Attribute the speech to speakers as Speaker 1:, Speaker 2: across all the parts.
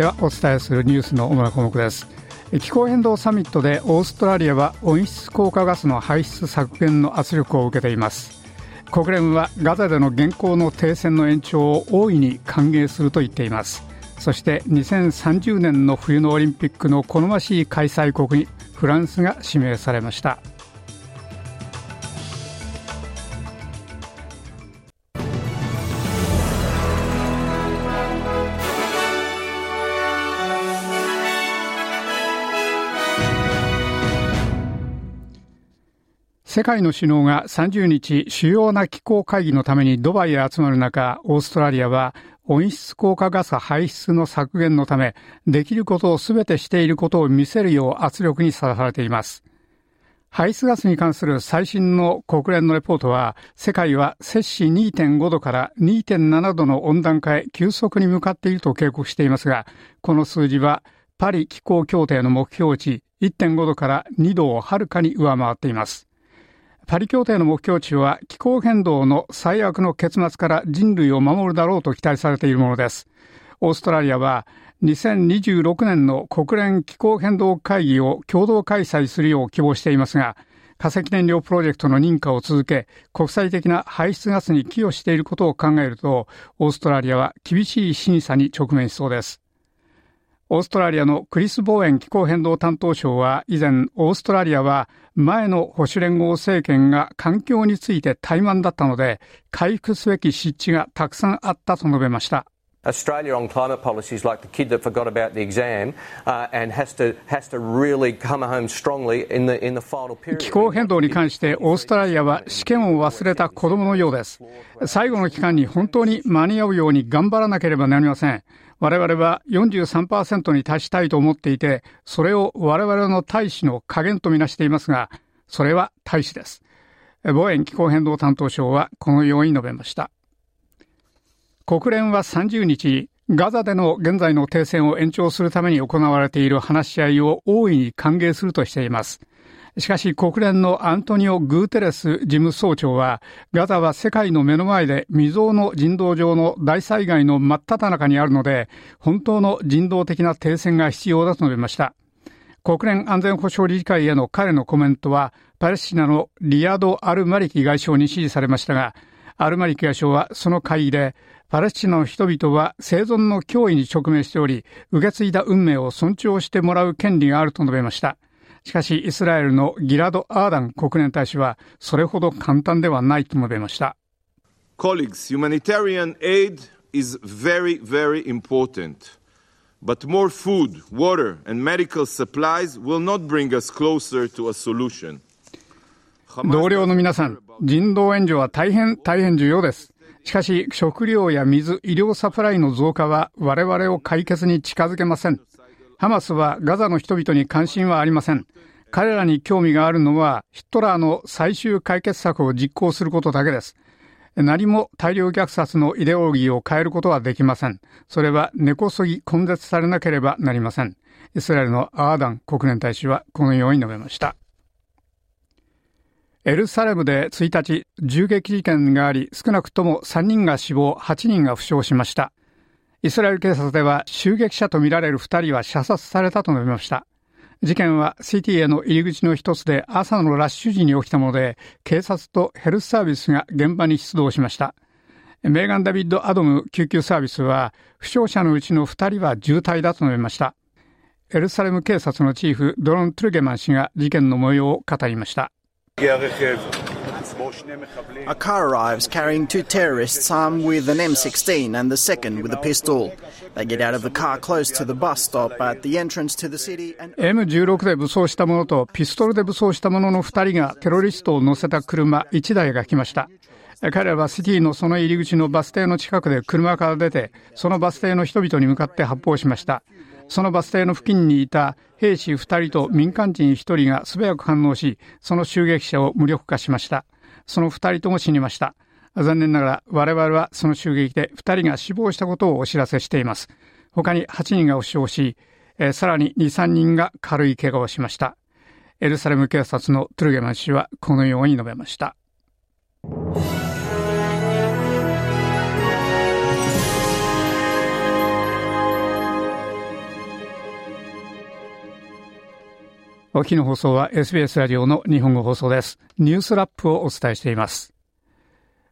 Speaker 1: ではお伝えするニュースの主な項目です。気候変動サミットでオーストラリアは温室効果ガスの排出削減の圧力を受けています。国連はガザでの現行の停戦の延長を大いに歓迎すると言っています。そして2030年の冬のオリンピックの好ましい開催国にフランスが指名されました。世界の首脳が30日主要な気候会議のためにドバイへ集まる中、オーストラリアは温室効果ガス排出の削減のため、できることをすべてしていることを見せるよう圧力にさらされています。排出ガスに関する最新の国連のレポートは、世界は摂氏2.5度から2.7度の温暖化へ急速に向かっていると警告していますが、この数字はパリ気候協定の目標値1.5度から2度をはるかに上回っています。パリ協定の目標値は気候変動の最悪の結末から人類を守るだろうと期待されているものです。オーストラリアは2026年の国連気候変動会議を共同開催するよう希望していますが、化石燃料プロジェクトの認可を続け、国際的な排出ガスに寄与していることを考えると、オーストラリアは厳しい審査に直面しそうです。オーストラリアのクリス・ボーエン気候変動担当相は以前、オーストラリアは前の保守連合政権が環境について怠慢だったので、回復すべき失地がたくさんあったと述べました。Australia on climate policy is like the kid that forgot about the exam uh, and has to, has to really come home strongly in the, in the final period. 気候変動に関してオーストラリアは試験を忘れた子供のようです。最後の期間に本当に間に合うように頑張らなければなりません。我々は43%に達したいと思っていて、それを我々の大使の加減とみなしていますが、それは大使です。防衛気候変動担当省はこのように述べました。国連は30日、ガザでの現在の停戦を延長するために行われている話し合いを大いに歓迎するとしています。しかし国連のアントニオ・グーテレス事務総長は、ガザは世界の目の前で未曾有の人道上の大災害の真っ只中にあるので、本当の人道的な停戦が必要だと述べました。国連安全保障理事会への彼のコメントは、パレスチナのリヤド・アルマリキ外相に支持されましたが、アルマリキ外相はその会議で、パレスチナの人々は生存の脅威に直面しており、受け継いだ運命を尊重してもらう権利があると述べました。しかし、イスラエルのギラド・アーダン国連大使は、それほど簡単ではないと述べました。
Speaker 2: Colleagues, humanitarian aid is very, very important. But more food, water, and medical supplies will not bring us closer to a solution.
Speaker 1: 同僚の皆さん、人道援助は大変大変重要です。しかし、食料や水、医療サプライの増加は我々を解決に近づけません。ハマスはガザの人々に関心はありません。彼らに興味があるのはヒットラーの最終解決策を実行することだけです。何も大量虐殺のイデオロギーを変えることはできません。それは根こそぎ根絶されなければなりません。イスラエルのアーダン国連大使はこのように述べました。エルサレムで1日銃撃事件があり少なくとも3人が死亡8人が負傷しました。イスラエル警察では襲撃者とみられる2人は射殺されたと述べました。事件はシティへの入り口の一つで朝のラッシュ時に起きたもので、警察とヘルスサービスが現場に出動しました。メーガン・ダビッド・アドム救急サービスは、負傷者のうちの2人は重体だと述べました。エルサレム警察のチーフ、ドロン・トゥルゲマン氏が事件の模様を語りました。
Speaker 3: A car arrives carrying two terrorists armed with an M16 and the second with a pistol. They get out of the car close to the bus stop at the entrance to the city and...
Speaker 1: M16 で武装した者とピストルで武装した者の2人がテロリストを乗せた車1台が来ました。彼らはシティのその入り口のバス停の近くで車から出て、そのバス停の人々に向かって発砲しました。そのバス停の付近にいた兵士2人と民間人1人が素早く反応し、その襲撃者を無力化しました。その2人とも死にました。残念ながら我々はその襲撃で2人が死亡したことをお知らせしています。他に8人が負傷し、えー、さらに2、3人が軽い怪我をしました。エルサレム警察のトゥルゲマン氏はこのように述べました。おの放送は SBS ラジオの日本語放送です。ニュースラップをお伝えしています。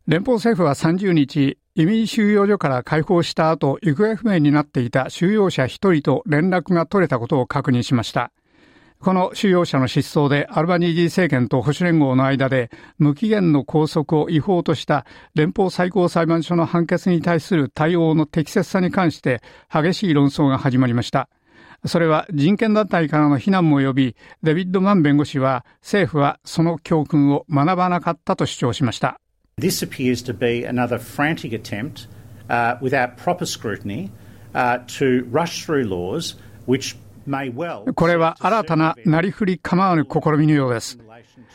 Speaker 1: 連邦政府は30日、移民収容所から解放した後、行方不明になっていた収容者1人と連絡が取れたことを確認しました。この収容者の失踪でアルバニージー政権と保守連合の間で無期限の拘束を違法とした連邦最高裁判所の判決に対する対応の適切さに関して激しい論争が始まりました。それは人権団体からの非難も呼び、デビッド・マン弁護士は政府はその教訓を学ばなかったと主張しました。
Speaker 4: This appears to be another frantic attempt、uh, without proper scrutiny、uh, to rush through laws which
Speaker 1: これは新たななりふり構わぬ試みのようです。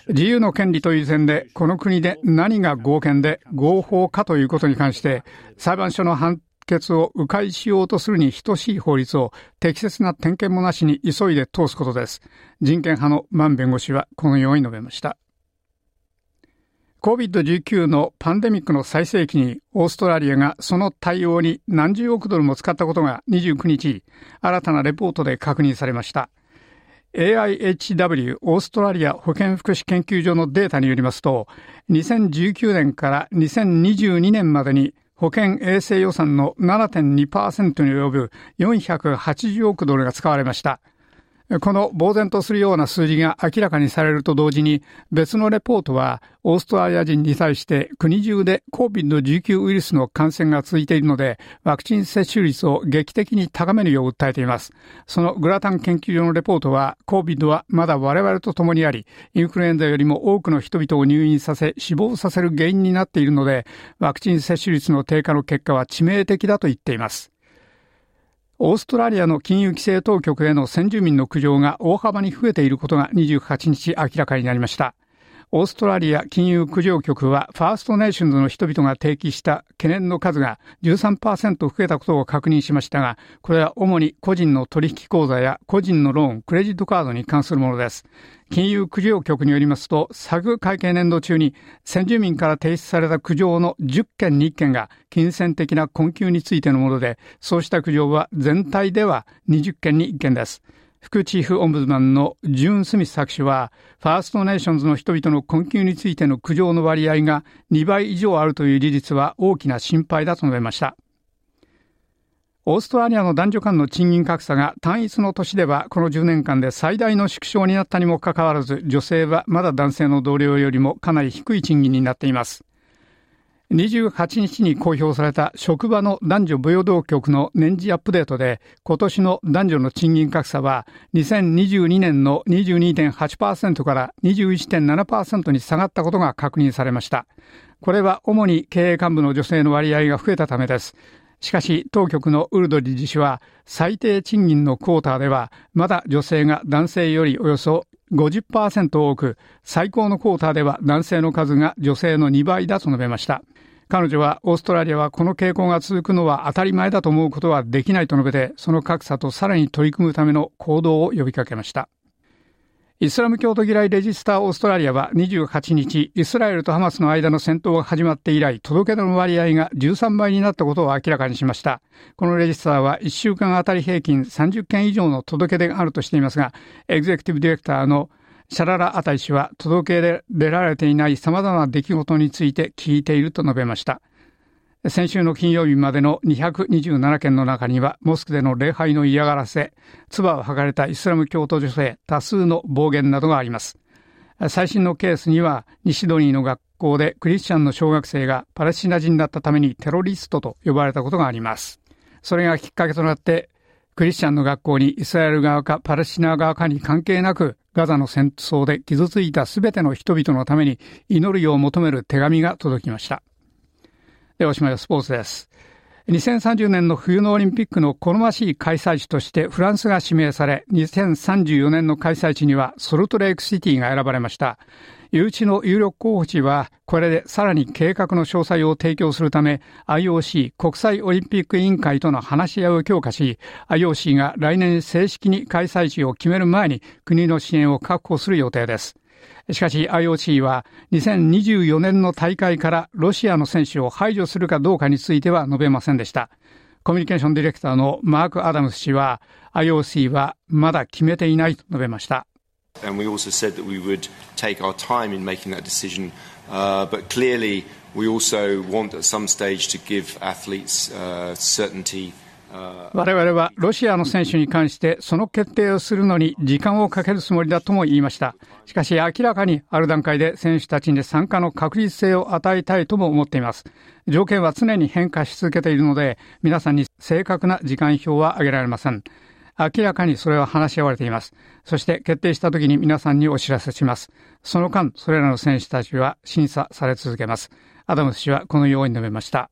Speaker 1: 自由の権利という点で、この国で何が合憲で合法かということに関して、裁判所の判決を迂回しようとするに等しい法律を適切な点検もなしに急いで通すことです。人権派のマン弁護士はこのように述べました。COVID-19 のパンデミックの最盛期にオーストラリアがその対応に何十億ドルも使ったことが29日、新たなレポートで確認されました。AIHW オーストラリア保健福祉研究所のデータによりますと、2019年から2022年までに保険衛生予算の7.2%に及ぶ480億ドルが使われました。この呆然とするような数字が明らかにされると同時に、別のレポートは、オーストラリア人に対して国中で COVID-19 ウイルスの感染が続いているので、ワクチン接種率を劇的に高めるよう訴えています。そのグラッタン研究所のレポートは、COVID はまだ我々と共にあり、インフルエンザよりも多くの人々を入院させ、死亡させる原因になっているので、ワクチン接種率の低下の結果は致命的だと言っています。オーストラリアの金融規制当局への先住民の苦情が大幅に増えていることが28日明らかになりました。オーストラリア金融苦情局はファーストネーションズの人々が提起した懸念の数が13%増えたことを確認しましたが、これは主に個人の取引口座や個人のローン、クレジットカードに関するものです。金融苦情局によりますと、作会計年度中に先住民から提出された苦情の10件に1件が金銭的な困窮についてのもので、そうした苦情は全体では20件に1件です。副チーフオンブズマンのジューン・スミス作詞は、ファーストネーションズの人々の困窮についての苦情の割合が2倍以上あるという事実は大きな心配だと述べました。オーストラリアの男女間の賃金格差が単一の年ではこの10年間で最大の縮小になったにもかかわらず、女性はまだ男性の同僚よりもかなり低い賃金になっています。28日に公表された職場の男女平等局の年次アップデートで、今年の男女の賃金格差は、2022年の22.8%から21.7%に下がったことが確認されました。これは主に経営幹部の女性の割合が増えたためです。しかし、当局のウルド理事氏は、最低賃金のクォーターでは、まだ女性が男性よりおよそ50%多く、最高のクォーターでは男性の数が女性の2倍だと述べました。彼女はオーストラリアはこの傾向が続くのは当たり前だと思うことはできないと述べて、その格差とさらに取り組むための行動を呼びかけました。イスラム教徒嫌いレジスターオーストラリアは28日、イスラエルとハマスの間の戦闘が始まって以来、届け出の割合が13倍になったことを明らかにしました。このレジスターは1週間あたり平均30件以上の届け出があるとしていますが、エグゼクティブディレクターのシャララ・アタイ氏は届け出られていない様々な出来事について聞いていると述べました。先週の金曜日までの227件の中には、モスクでの礼拝の嫌がらせ、唾を吐かれたイスラム教徒女性、多数の暴言などがあります。最新のケースには、西ドニーの学校でクリスチャンの小学生がパレスチナ人だったためにテロリストと呼ばれたことがあります。それがきっかけとなって、クリスチャンの学校にイスラエル側かパレスチナ側かに関係なく、ガザの戦争で傷ついたすべての人々のために祈るよう求める手紙が届きました。で、おしまいはスポーツです。2030年の冬のオリンピックの好ましい開催地としてフランスが指名され、2034年の開催地にはソルトレイクシティが選ばれました。誘致の有力候補地は、これでさらに計画の詳細を提供するため、IOC 国際オリンピック委員会との話し合いを強化し、IOC が来年正式に開催地を決める前に国の支援を確保する予定です。しかし IOC は2024年の大会からロシアの選手を排除するかどうかについては述べませんでした。コミュニケーションディレクターのマーク・アダムス氏は IOC はまだ決めていないと述べました。我々はロシアの選手に関してその決定をするのに時間をかけるつもりだとも言いました。しかし明らかにある段階で選手たちに参加の確実性を与えたいとも思っています。条件は常に変化し続けているので皆さんに正確な時間表は挙げられません。明らかにそれは話し合われています。そして決定した時に皆さんにお知らせします。その間、それらの選手たちは審査され続けます。アダムス氏はこのように述べました。